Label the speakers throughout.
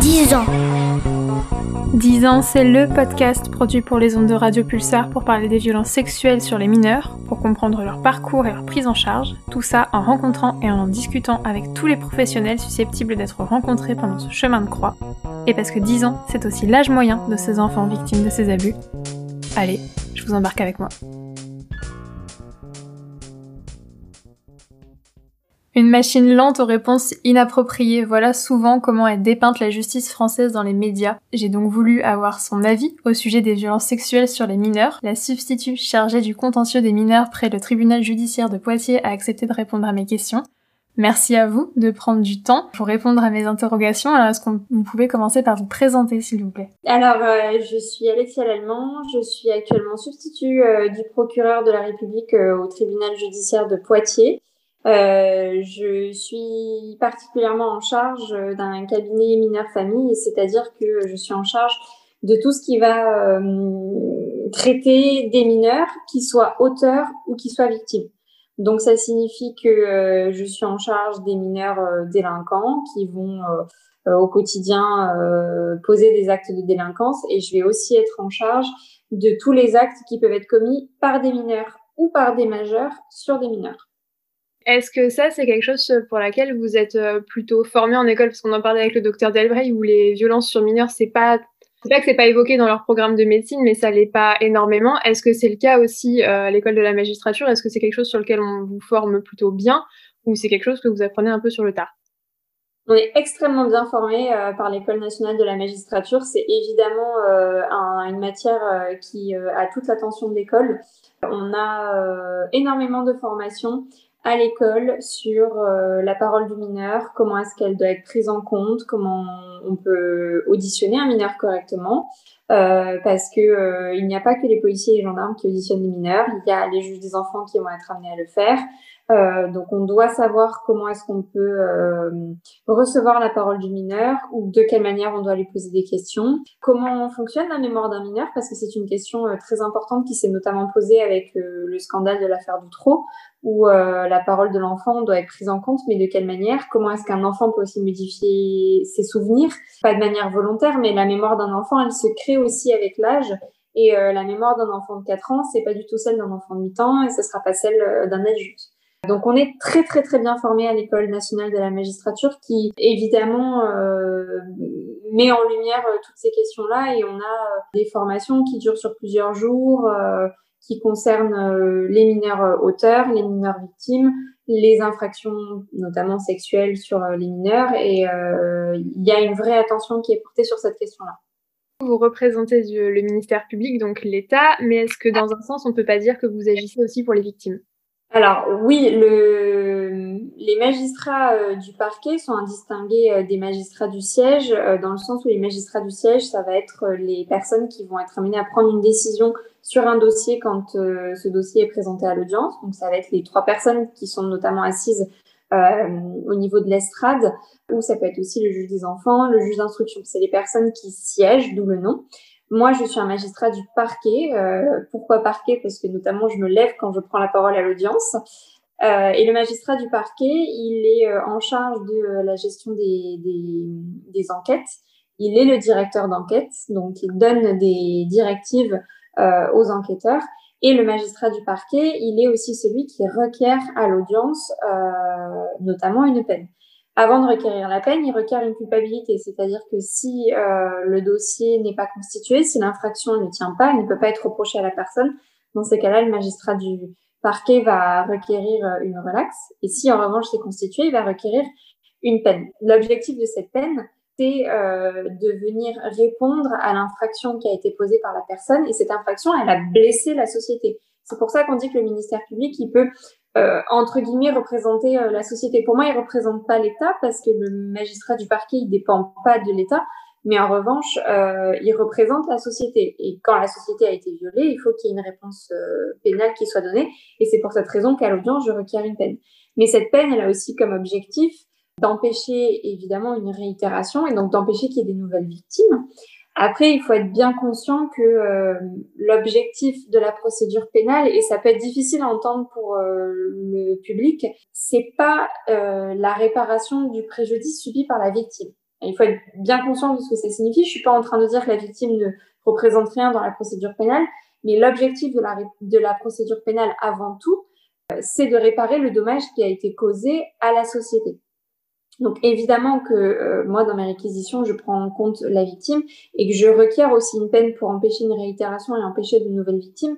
Speaker 1: 10 ans.
Speaker 2: 10 ans, c'est le podcast produit pour les ondes de Radio Pulsar pour parler des violences sexuelles sur les mineurs, pour comprendre leur parcours et leur prise en charge, tout ça en rencontrant et en discutant avec tous les professionnels susceptibles d'être rencontrés pendant ce chemin de croix. Et parce que 10 ans, c'est aussi l'âge moyen de ces enfants victimes de ces abus. Allez, je vous embarque avec moi. Une machine lente aux réponses inappropriées, voilà souvent comment est dépeinte la justice française dans les médias. J'ai donc voulu avoir son avis au sujet des violences sexuelles sur les mineurs. La substitut chargée du contentieux des mineurs près le tribunal judiciaire de Poitiers a accepté de répondre à mes questions. Merci à vous de prendre du temps pour répondre à mes interrogations. Alors, est-ce que vous pouvez commencer par vous présenter, s'il vous plaît?
Speaker 3: Alors, euh, je suis Alexia Lallemand. Je suis actuellement substitut euh, du procureur de la République euh, au tribunal judiciaire de Poitiers. Euh, je suis particulièrement en charge d'un cabinet mineur famille, c'est-à-dire que je suis en charge de tout ce qui va traiter des mineurs, qui soient auteurs ou qui soient victimes. Donc ça signifie que euh, je suis en charge des mineurs délinquants qui vont au quotidien poser des actes de délinquance et je vais aussi être en charge de tous les actes qui peuvent être commis par des mineurs ou par des majeurs sur des mineurs.
Speaker 2: Est-ce que ça, c'est quelque chose pour laquelle vous êtes euh, plutôt formé en école? Parce qu'on en parlait avec le docteur Delbray, où les violences sur mineurs, c'est pas. C'est pas que c'est pas évoqué dans leur programme de médecine, mais ça l'est pas énormément. Est-ce que c'est le cas aussi euh, à l'école de la magistrature? Est-ce que c'est quelque chose sur lequel on vous forme plutôt bien ou c'est quelque chose que vous apprenez un peu sur le tard?
Speaker 3: On est extrêmement bien formé euh, par l'école nationale de la magistrature. C'est évidemment une matière qui a toute l'attention de l'école. On a énormément de formations à l'école sur euh, la parole du mineur, comment est-ce qu'elle doit être prise en compte, comment on peut auditionner un mineur correctement, euh, parce que euh, il n'y a pas que les policiers et les gendarmes qui auditionnent les mineurs, il y a les juges des enfants qui vont être amenés à le faire, euh, donc on doit savoir comment est-ce qu'on peut euh, recevoir la parole du mineur ou de quelle manière on doit lui poser des questions. Comment fonctionne la mémoire d'un mineur? Parce que c'est une question euh, très importante qui s'est notamment posée avec le scandale de l'affaire Doutreau où la parole de l'enfant doit être prise en compte, mais de quelle manière? Comment est-ce qu'un enfant peut aussi modifier ses souvenirs? Pas de manière volontaire, mais la mémoire d'un enfant, elle se crée aussi avec l'âge. Et la mémoire d'un enfant de 4 ans, c'est pas du tout celle d'un enfant de 8 ans et ce sera pas celle d'un adulte. Donc on est très très très bien formé à l'école nationale de la magistrature qui évidemment euh, met en lumière euh, toutes ces questions-là et on a euh, des formations qui durent sur plusieurs jours, qui concernent les mineurs auteurs, les mineurs victimes, les infractions notamment sexuelles sur les mineurs et il y a une vraie attention qui est portée sur cette question-là.
Speaker 2: Vous représentez le ministère public, donc l'État, mais est-ce que dans un sens, on ne peut pas dire que vous agissez aussi pour les victimes?
Speaker 3: Alors oui, le, les magistrats euh, du parquet sont indistingués euh, des magistrats du siège, euh, dans le sens où les magistrats du siège, ça va être les personnes qui vont être amenées à prendre une décision sur un dossier quand ce dossier est présenté à l'audience. Donc ça va être les trois personnes qui sont notamment assises au niveau de l'estrade, ou ça peut être aussi le juge des enfants, le juge d'instruction. C'est les personnes qui siègent, d'où le nom. Moi, je suis un magistrat du parquet. Euh, pourquoi parquet? Parce que notamment, je me lève quand je prends la parole à l'audience. Euh, et le magistrat du parquet, il est euh, en charge de la gestion des, des, des, enquêtes. Il est le directeur d'enquête, donc il donne des directives aux enquêteurs. Et le magistrat du parquet, il est aussi celui qui requiert à l'audience notamment une peine. Avant de requérir la peine, il requiert une culpabilité, c'est-à-dire que si euh, le dossier n'est pas constitué, si l'infraction ne tient pas, elle ne peut pas être reprochée à la personne. Dans ces cas-là, le magistrat du parquet va requérir euh, une relaxe. Et si en revanche c'est constitué, il va requérir une peine. L'objectif de cette peine, c'est euh, de venir répondre à l'infraction qui a été posée par la personne. Et cette infraction, elle a blessé la société. C'est pour ça qu'on dit que le ministère public, il peut euh, entre guillemets représenter euh, la société. Pour moi, il représente pas l'État parce que le magistrat du parquet, il dépend pas de l'État, mais en revanche, euh, il représente la société. Et quand la société a été violée, il faut qu'il y ait une réponse pénale qui soit donnée. Et c'est pour cette raison qu'à l'audience, je requiers une peine. Mais cette peine, elle a aussi comme objectif d'empêcher évidemment une réitération et donc d'empêcher qu'il y ait des nouvelles victimes. Après, il faut être bien conscient que euh, l'objectif de la procédure pénale, et ça peut être difficile à entendre pour euh, le public, c'est pas euh, la réparation du préjudice subi par la victime. il faut être bien conscient de ce que ça signifie. Je suis pas en train de dire que la victime ne représente rien dans la procédure pénale, mais l'objectif de la, de la procédure pénale avant tout, c'est de réparer le dommage qui a été causé à la société. Donc évidemment que euh, moi, dans mes réquisitions, je prends en compte la victime et que je requiers aussi une peine pour empêcher une réitération et empêcher de nouvelles victimes.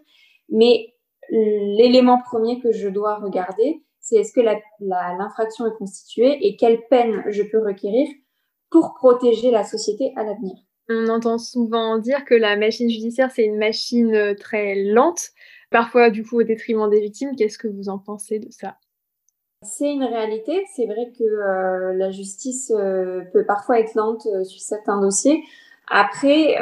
Speaker 3: Mais l'élément premier que je dois regarder, c'est est-ce que l'infraction est constituée et quelle peine je peux requérir pour protéger la société à l'avenir.
Speaker 2: On entend souvent dire que la machine judiciaire, c'est une machine euh, très lente, parfois du coup au détriment des victimes. Qu'est-ce que vous en pensez de ça?
Speaker 3: C'est une réalité. C'est vrai que euh, la justice euh, peut parfois être lente euh, sur certains dossiers. Après,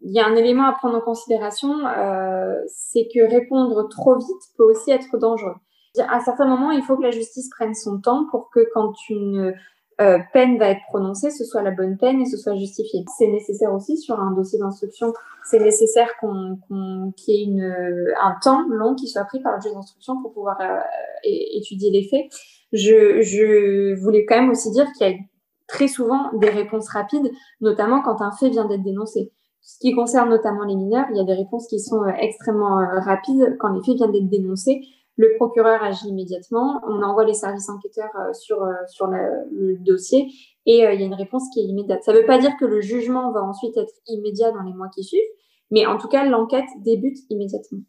Speaker 3: il y a un élément à prendre en considération, c'est que répondre trop vite peut aussi être dangereux. À certains moments, il faut que la justice prenne son temps pour que quand une euh, peine va être prononcée, ce soit la bonne peine et ce soit justifié. C'est nécessaire aussi sur un dossier d'instruction, c'est nécessaire qu'on, qu'il y ait une, un temps long qui soit pris par le juge d'instruction pour pouvoir euh, étudier les faits. Je, je voulais quand même aussi dire qu'il y a très souvent des réponses rapides, notamment quand un fait vient d'être dénoncé. Ce qui concerne notamment les mineurs, il y a des réponses qui sont euh, extrêmement rapides quand les faits viennent d'être dénoncés. Le procureur agit immédiatement, on envoie les services enquêteurs euh, sur, euh, sur le, dossier et euh, il y a une réponse qui est immédiate. Ça ne veut pas dire que le jugement va ensuite être immédiat dans les mois qui suivent, mais en tout cas, l'enquête débute immédiatement.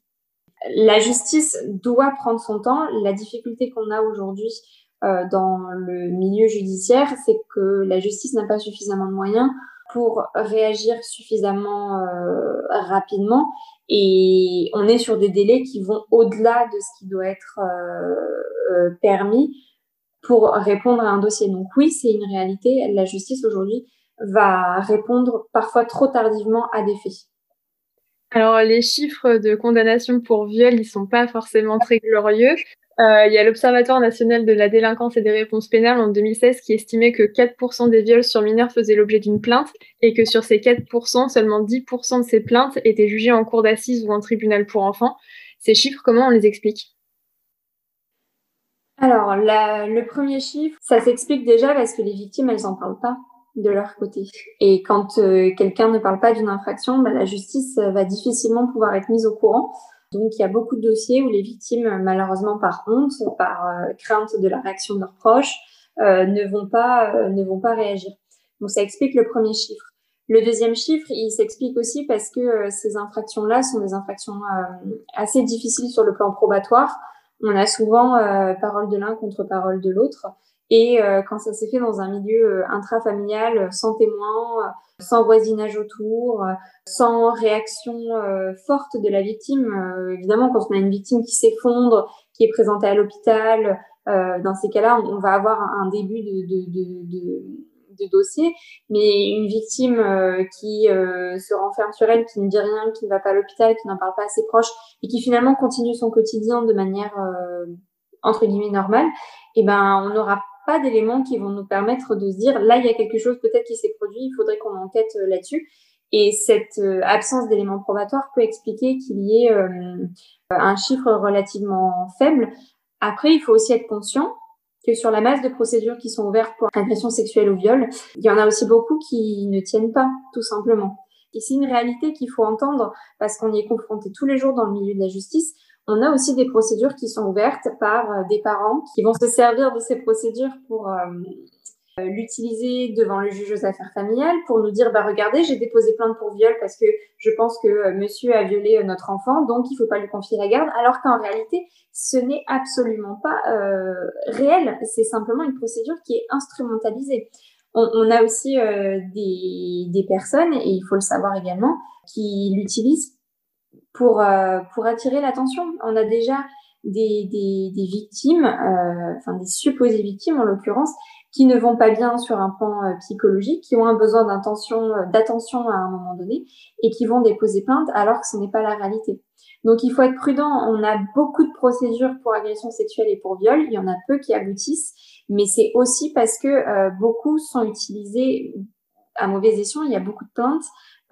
Speaker 3: La justice doit prendre son temps. La difficulté qu'on a aujourd'hui dans le milieu judiciaire, c'est que la justice n'a pas suffisamment de moyens pour réagir suffisamment rapidement et on est sur des délais qui vont au-delà de ce qui doit être euh, euh, permis pour répondre à un dossier. Donc oui, c'est une réalité. La justice aujourd'hui va répondre parfois trop tardivement à des faits.
Speaker 2: Alors les chiffres de condamnation pour viol, ils sont pas forcément très glorieux. Euh, il y a l'Observatoire national de la délinquance et des réponses pénales en 2016 qui estimait que 4% des viols sur mineurs faisaient l'objet d'une plainte et que sur ces 4%, seulement 10% de ces plaintes étaient jugées en cour d'assises ou en tribunal pour enfants. Ces chiffres, comment on les explique?
Speaker 3: Alors, le premier chiffre, ça s'explique déjà parce que les victimes, elles n'en parlent pas de leur côté. Et quand euh, quelqu'un ne parle pas d'une infraction, bah, la justice va difficilement pouvoir être mise au courant. Donc, il y a beaucoup de dossiers où les victimes, malheureusement par honte, par euh, crainte de la réaction de leurs proches, euh, ne vont pas euh, ne vont pas réagir. Donc, ça explique le premier chiffre. Le deuxième chiffre, il s'explique aussi parce que ces infractions-là sont des infractions assez difficiles sur le plan probatoire. On a souvent parole de l'un contre parole de l'autre. Et euh, quand ça s'est fait dans un milieu euh, intrafamilial, sans témoin, sans voisinage autour, sans réaction euh, forte de la victime, évidemment, quand on a une victime qui s'effondre, qui est présentée à l'hôpital, dans ces cas-là, on, va avoir un début de, de, de, de dossier, mais une victime qui se renferme sur elle, qui ne dit rien, qui ne va pas à l'hôpital, qui n'en parle pas à ses proches et qui finalement continue son quotidien de manière entre guillemets normale, eh ben on n'aura pas d'éléments qui vont nous permettre de se dire là, il y a quelque chose peut-être qui s'est produit, il faudrait qu'on enquête euh, là-dessus. Et cette euh, absence d'éléments probatoires peut expliquer qu'il y ait euh, un chiffre relativement faible. Après, il faut aussi être conscient que sur la masse de procédures qui sont ouvertes pour agression sexuelle ou viol, il y en a aussi beaucoup qui ne tiennent pas, tout simplement. Et c'est une réalité qu'il faut entendre parce qu'on y est confronté tous les jours dans le milieu de la justice. On a aussi des procédures qui sont ouvertes par euh, des parents qui vont se servir de ces procédures pour euh, euh, l'utiliser devant le juge aux affaires familiales pour nous dire bah regardez j'ai déposé plainte pour viol parce que je pense que monsieur a violé notre enfant donc il faut pas lui confier la garde. Alors qu'en réalité ce n'est absolument pas réel. C'est simplement une procédure qui est instrumentalisée on, a aussi des, des personnes et il faut le savoir également qui l'utilisent pour, euh, pour attirer l'attention. On a déjà des, des, des victimes, euh, enfin des supposées victimes en l'occurrence, qui ne vont pas bien sur un plan euh, psychologique, qui ont un besoin d'attention à un moment donné et qui vont déposer plainte alors que ce n'est pas la réalité. Donc il faut être prudent. On a beaucoup de procédures pour agression sexuelle et pour viol. Il y en a peu qui aboutissent, mais c'est aussi parce que beaucoup sont utilisés à mauvais escient, il y a beaucoup de plaintes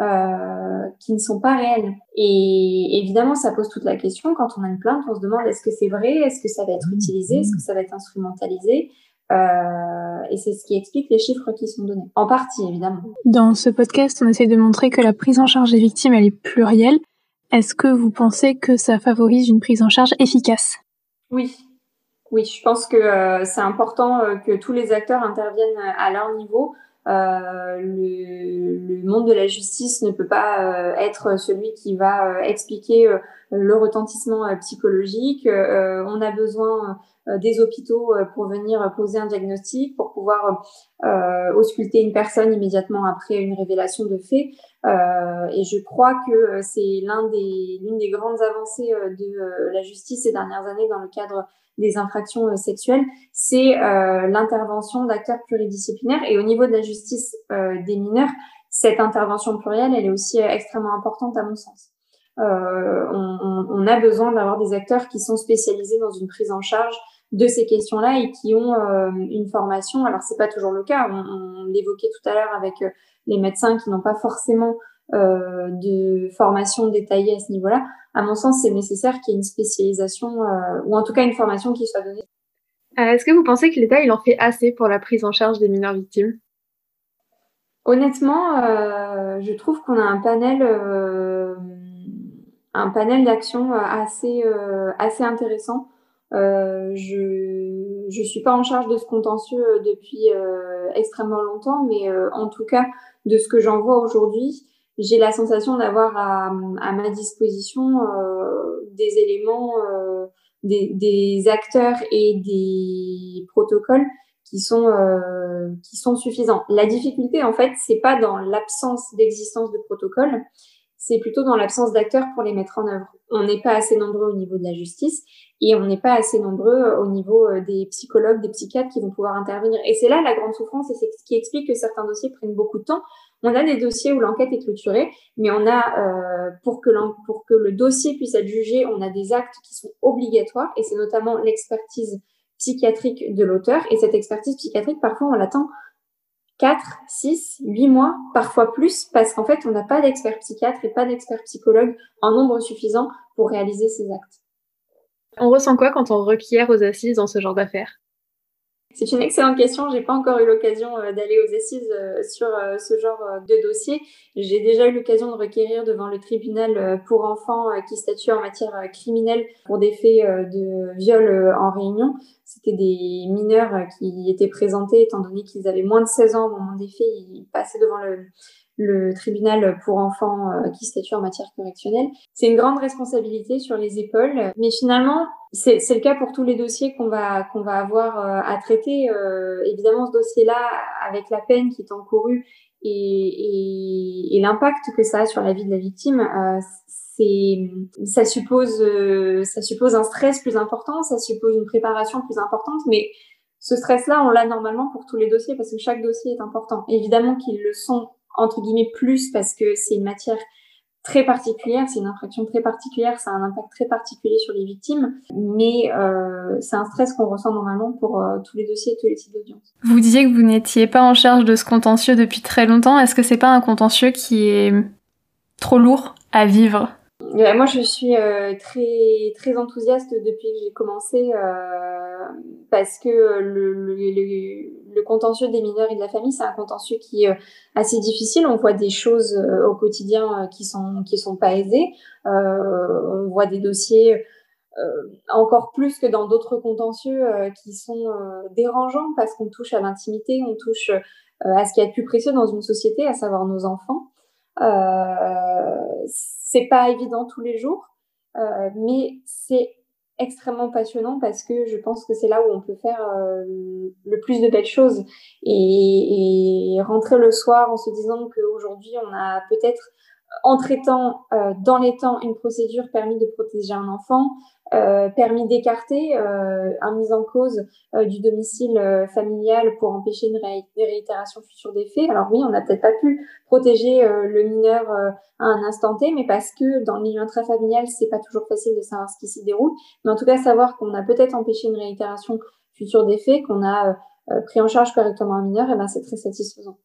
Speaker 3: euh, qui ne sont pas réelles. Et évidemment, ça pose toute la question. Quand on a une plainte, on se demande est-ce que c'est vrai, est-ce que ça va être utilisé, est-ce que ça va être instrumentalisé? Euh, et c'est ce qui explique les chiffres qui sont donnés. En partie, évidemment.
Speaker 2: Dans ce podcast, on essaie de montrer que la prise en charge des victimes, elle est plurielle. Est-ce que vous pensez que ça favorise une prise en charge efficace?
Speaker 3: Oui. Oui, je pense que euh, c'est important euh, que tous les acteurs interviennent à leur niveau. Euh, le, le, monde de la justice ne peut pas être celui qui va expliquer le retentissement psychologique. on a besoin euh, des hôpitaux euh, pour venir poser un diagnostic, pour pouvoir euh, ausculter une personne immédiatement après une révélation de fait. et je crois que c'est l'un des, l'une des grandes avancées de la justice ces dernières années dans le cadre des infractions sexuelles, c'est l'intervention d'acteurs pluridisciplinaires. Et au niveau de la justice des mineurs, cette intervention plurielle, elle est aussi extrêmement importante à mon sens. Euh, on, on, a besoin d'avoir des acteurs qui sont spécialisés dans une prise en charge de ces questions-là et qui ont euh, une formation. Alors c'est pas toujours le cas. On, l'évoquait tout à l'heure avec euh, les médecins qui n'ont pas forcément euh, de formation détaillée à ce niveau-là. À mon sens, c'est nécessaire qu'il y ait une spécialisation ou en tout cas une formation qui soit donnée.
Speaker 2: Est-ce que vous pensez que l'État il en fait assez pour la prise en charge des mineurs victimes?
Speaker 3: Honnêtement, je trouve qu'on a un panel un panel d'actions assez assez intéressant. Euh, je je suis pas en charge de ce contentieux euh, depuis euh, extrêmement longtemps, mais en tout cas de ce que j'en vois aujourd'hui, j'ai la sensation d'avoir à, à, ma disposition des éléments, des, des, acteurs et des protocoles qui sont qui sont suffisants. La difficulté, en fait, c'est pas dans l'absence d'existence de protocoles, c'est plutôt dans l'absence d'acteurs pour les mettre en œuvre. On n'est pas assez nombreux au niveau de la justice et on n'est pas assez nombreux euh, au niveau euh, des psychologues, des psychiatres qui vont pouvoir intervenir. Et c'est là la grande souffrance et c'est ce qui explique que certains dossiers prennent beaucoup de temps. On a des dossiers où l'enquête est clôturée, mais on a, euh, pour, que pour que le dossier puisse être jugé, on a des actes qui sont obligatoires et c'est notamment l'expertise psychiatrique de l'auteur. Et cette expertise psychiatrique, parfois, on l'attend 4, 6, 8 mois, parfois plus, parce qu'en fait, on n'a pas d'expert psychiatre et pas d'expert psychologue en nombre suffisant pour réaliser ces actes.
Speaker 2: On ressent quoi quand on requiert aux assises dans ce genre d'affaires?
Speaker 3: C'est une excellente question. J'ai pas encore eu l'occasion euh, d'aller aux assises euh, sur euh, ce genre de dossier. J'ai déjà eu l'occasion de requérir devant le tribunal pour enfants qui statue en matière criminelle pour des faits de viol en réunion. C'était des mineurs qui étaient présentés étant donné qu'ils avaient moins de 16 ans au moment des faits. Ils passaient devant le, le tribunal pour enfants euh, qui statue en matière correctionnelle. C'est une grande responsabilité sur les épaules, mais finalement, c'est le cas pour tous les dossiers qu'on va qu'on va avoir euh, à traiter. Euh, évidemment, ce dossier-là, avec la peine qui est encourue et, et, et l'impact que ça a sur la vie de la victime, euh, c'est ça suppose ça suppose un stress plus important, ça suppose une préparation plus importante, mais ce stress-là, on l'a normalement pour tous les dossiers parce que chaque dossier est important. Évidemment qu'ils le sont entre guillemets plus parce que c'est une matière très particulière, c'est une infraction très particulière, ça a un impact très particulier sur les victimes, mais euh, c'est un stress qu'on ressent normalement pour euh, tous les dossiers et tous les types d'audience.
Speaker 2: Vous disiez que vous n'étiez pas en charge de ce contentieux depuis très longtemps. Est-ce que c'est pas un contentieux qui est trop lourd à vivre?
Speaker 3: Moi, je suis euh, très très enthousiaste depuis que j'ai commencé euh, parce que le, le, contentieux des mineurs et de la famille, c'est un contentieux qui est euh, assez difficile. On voit des choses au quotidien qui sont qui sont pas aisées. on voit des dossiers encore plus que dans d'autres contentieux qui sont dérangeants parce qu'on touche à l'intimité, on touche à ce qui est le plus précieux dans une société, à savoir nos enfants. C'est pas évident tous les jours, euh, mais c'est extrêmement passionnant parce que je pense que c'est là où on peut faire euh, le plus de belles choses et, et, rentrer le soir en se disant qu'aujourd'hui on a peut-être en traitant euh, dans les temps une procédure permis de protéger un enfant, euh, permis d'écarter euh, un mise en cause euh, du domicile euh, familial pour empêcher une, réitération future des faits. Alors oui, on n'a peut-être pas pu protéger le mineur à un instant T, mais parce que dans le milieu intrafamilial, c'est pas toujours facile de savoir ce qui s'y déroule. Mais en tout cas, savoir qu'on a peut-être empêché une réitération future des faits, qu'on a pris en charge correctement un mineur, et eh ben c'est très satisfaisant.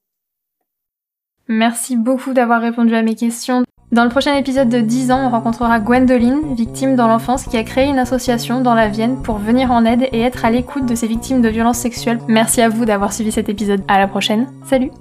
Speaker 2: Merci beaucoup d'avoir répondu à mes questions. Dans le prochain épisode de 10 ans, on rencontrera Gwendoline, victime dans l'enfance, qui a créé une association dans la Vienne pour venir en aide et être à l'écoute de ces victimes de violences sexuelles. Merci à vous d'avoir suivi cet épisode. À la prochaine. Salut!